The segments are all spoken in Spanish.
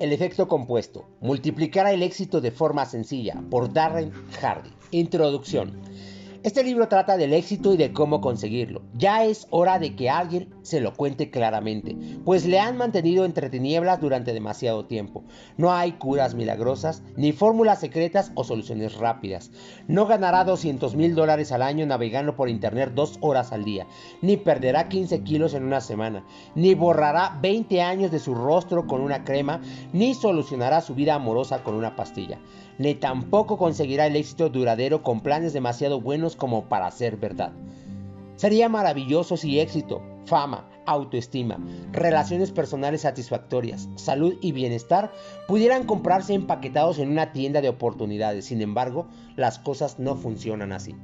El efecto compuesto. Multiplicar el éxito de forma sencilla. Por Darren Hardy. Introducción. Este libro trata del éxito y de cómo conseguirlo. Ya es hora de que alguien se lo cuente claramente, pues le han mantenido entre tinieblas durante demasiado tiempo. No hay curas milagrosas, ni fórmulas secretas o soluciones rápidas. No ganará 200 mil dólares al año navegando por internet dos horas al día, ni perderá 15 kilos en una semana, ni borrará 20 años de su rostro con una crema, ni solucionará su vida amorosa con una pastilla ni tampoco conseguirá el éxito duradero con planes demasiado buenos como para ser verdad. Sería maravilloso si éxito, fama, autoestima, relaciones personales satisfactorias, salud y bienestar pudieran comprarse empaquetados en una tienda de oportunidades. Sin embargo, las cosas no funcionan así.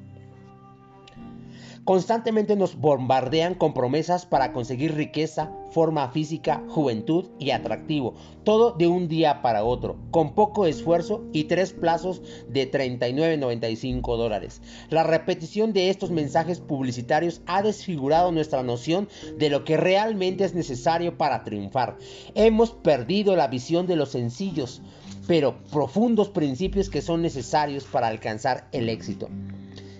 Constantemente nos bombardean con promesas para conseguir riqueza, forma física, juventud y atractivo, todo de un día para otro, con poco esfuerzo y tres plazos de 39.95 dólares. La repetición de estos mensajes publicitarios ha desfigurado nuestra noción de lo que realmente es necesario para triunfar. Hemos perdido la visión de los sencillos, pero profundos principios que son necesarios para alcanzar el éxito.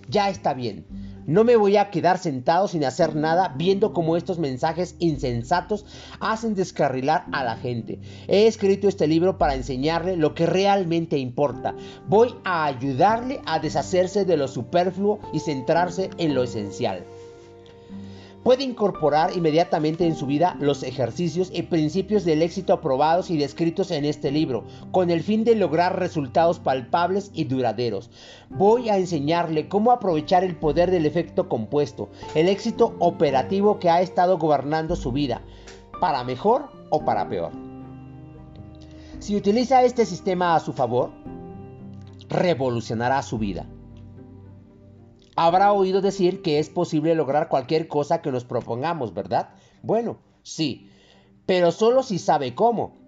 Ya está bien no me voy a quedar sentado sin hacer nada viendo cómo estos mensajes insensatos hacen descarrilar a la gente. He escrito este libro para enseñarle lo que realmente importa. Voy a ayudarle a deshacerse de lo superfluo y centrarse en lo esencial puede incorporar inmediatamente en su vida los ejercicios y principios del éxito aprobados y descritos en este libro, con el fin de lograr resultados palpables y duraderos. Voy a enseñarle cómo aprovechar el poder del efecto compuesto, el éxito operativo que ha estado gobernando su vida, para mejor o para peor. Si utiliza este sistema a su favor, revolucionará su vida. Habrá oído decir que es posible lograr cualquier cosa que nos propongamos, ¿verdad? Bueno, sí, pero solo si sabe cómo.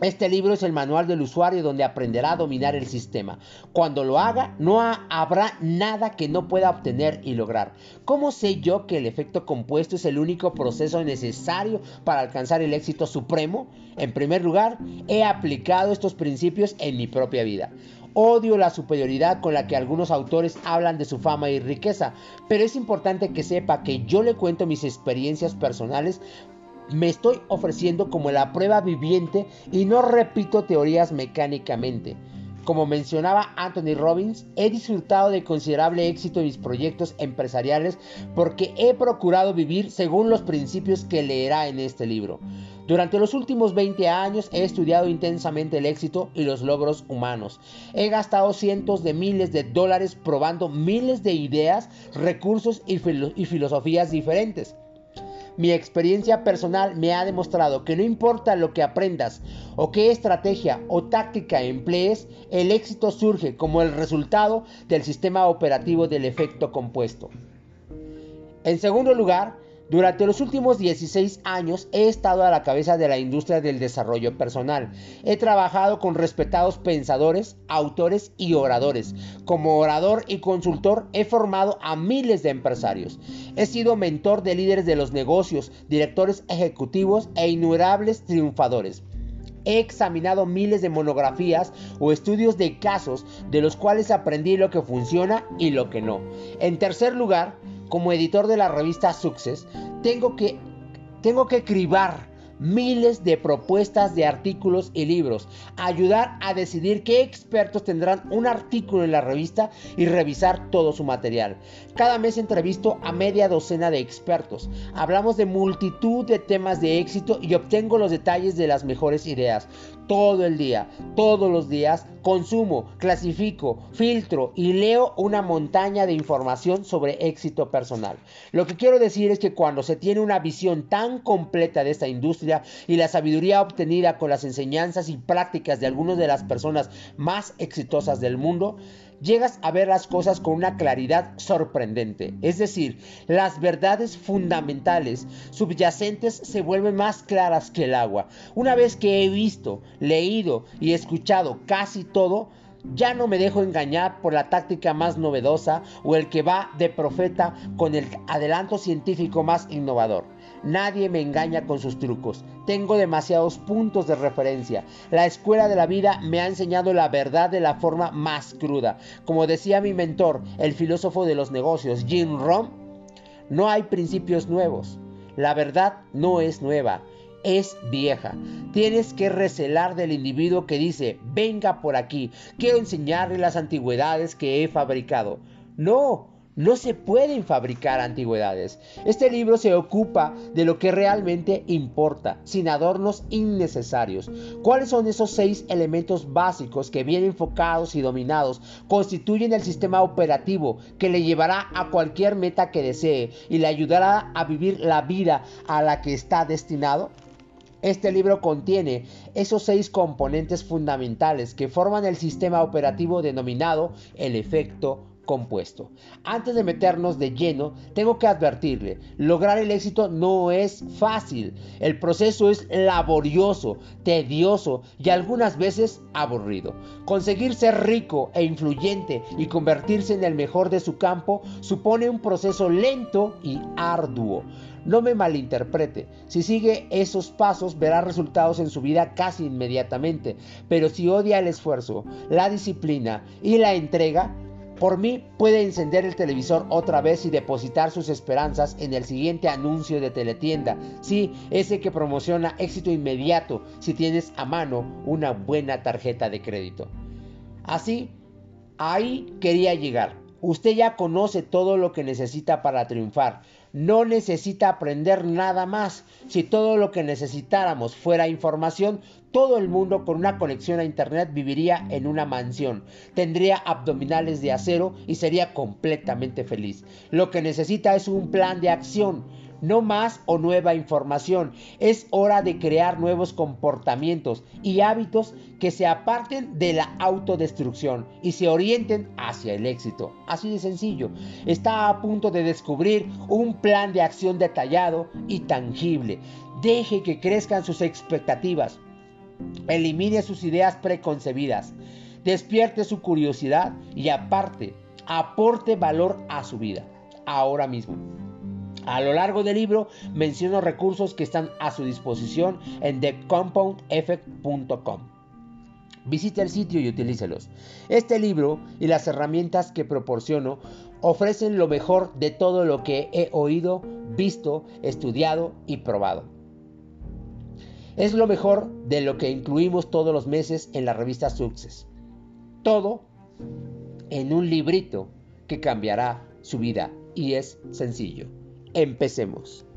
Este libro es el manual del usuario donde aprenderá a dominar el sistema. Cuando lo haga, no habrá nada que no pueda obtener y lograr. ¿Cómo sé yo que el efecto compuesto es el único proceso necesario para alcanzar el éxito supremo? En primer lugar, he aplicado estos principios en mi propia vida. Odio la superioridad con la que algunos autores hablan de su fama y riqueza, pero es importante que sepa que yo le cuento mis experiencias personales me estoy ofreciendo como la prueba viviente y no repito teorías mecánicamente. Como mencionaba Anthony Robbins, he disfrutado de considerable éxito en mis proyectos empresariales porque he procurado vivir según los principios que leerá en este libro. Durante los últimos 20 años he estudiado intensamente el éxito y los logros humanos. He gastado cientos de miles de dólares probando miles de ideas, recursos y, filosofías diferentes. Mi experiencia personal me ha demostrado que no importa lo que aprendas o qué estrategia o táctica emplees, el éxito surge como el resultado del sistema operativo del efecto compuesto. En segundo lugar, durante los últimos 16 años he estado a la cabeza de la industria del desarrollo personal. He trabajado con respetados pensadores, autores y oradores. Como orador y consultor he formado a miles de empresarios. He sido mentor de líderes de los negocios, directores ejecutivos e innumerables triunfadores. He examinado miles de monografías o estudios de casos de los cuales aprendí lo que funciona y lo que no. En tercer lugar, como editor de la revista Success, tengo que, tengo que cribar miles de propuestas de artículos y libros, ayudar a decidir qué expertos tendrán un artículo en la revista y revisar todo su material. Cada mes entrevisto a media docena de expertos, hablamos de multitud de temas de éxito y obtengo los detalles de las mejores ideas. Todo el día, todos los días, consumo, clasifico, filtro y leo una montaña de información sobre éxito personal. Lo que quiero decir es que cuando se tiene una visión tan completa de esta industria, y la sabiduría obtenida con las enseñanzas y prácticas de algunas de las personas más exitosas del mundo, llegas a ver las cosas con una claridad sorprendente. Es decir, las verdades fundamentales subyacentes se vuelven más claras que el agua. Una vez que he visto, leído y escuchado casi todo, ya no me dejo engañar por la táctica más novedosa o el que va de profeta con el adelanto científico más innovador. Nadie me engaña con sus trucos. Tengo demasiados puntos de referencia. La escuela de la vida me ha enseñado la verdad de la forma más cruda. Como decía mi mentor, el filósofo de los negocios, Jim Rohn, no hay principios nuevos. La verdad no es nueva, es vieja. Tienes que recelar del individuo que dice, venga por aquí, quiero enseñarle las antigüedades que he fabricado. No, no se pueden fabricar antigüedades. Este libro se ocupa de lo que realmente importa, sin adornos innecesarios. ¿Cuáles son esos seis elementos básicos que bien enfocados y dominados constituyen el sistema operativo que le llevará a cualquier meta que desee y le ayudará a vivir la vida a la que está destinado? Este libro contiene esos seis componentes fundamentales que forman el sistema operativo denominado el efecto compuesto. Antes de meternos de lleno, tengo que advertirle, lograr el éxito no es fácil. El proceso es laborioso, tedioso y algunas veces aburrido. Conseguir ser rico e influyente y convertirse en el mejor de su campo supone un proceso lento y arduo. No me malinterprete, si sigue esos pasos verá resultados en su vida casi inmediatamente, pero si odia el esfuerzo, la disciplina y la entrega, por mí puede encender el televisor otra vez y depositar sus esperanzas en el siguiente anuncio de teletienda. Sí, ese que promociona éxito inmediato si tienes a mano una buena tarjeta de crédito. Así, ahí quería llegar. Usted ya conoce todo lo que necesita para triunfar. No necesita aprender nada más. Si todo lo que necesitáramos fuera información, todo el mundo con una conexión a Internet viviría en una mansión, tendría abdominales de acero y sería completamente feliz. Lo que necesita es un plan de acción no más o nueva información. Es hora de crear nuevos comportamientos y hábitos que se aparten de la autodestrucción y se orienten hacia el éxito. Así de sencillo. Está a punto de descubrir un plan de acción detallado y tangible. Deje que crezcan sus expectativas. Elimine sus ideas preconcebidas. Despierte su curiosidad y aparte, aporte valor a su vida. Ahora mismo. A lo largo del libro menciono recursos que están a su disposición en thecompoundeffect.com. Visite el sitio y utilícelos. Este libro y las herramientas que proporciono ofrecen lo mejor de todo lo que he oído, visto, estudiado y probado. Es lo mejor de lo que incluimos todos los meses en la revista Success. Todo en un librito que cambiará su vida y es sencillo. Empecemos.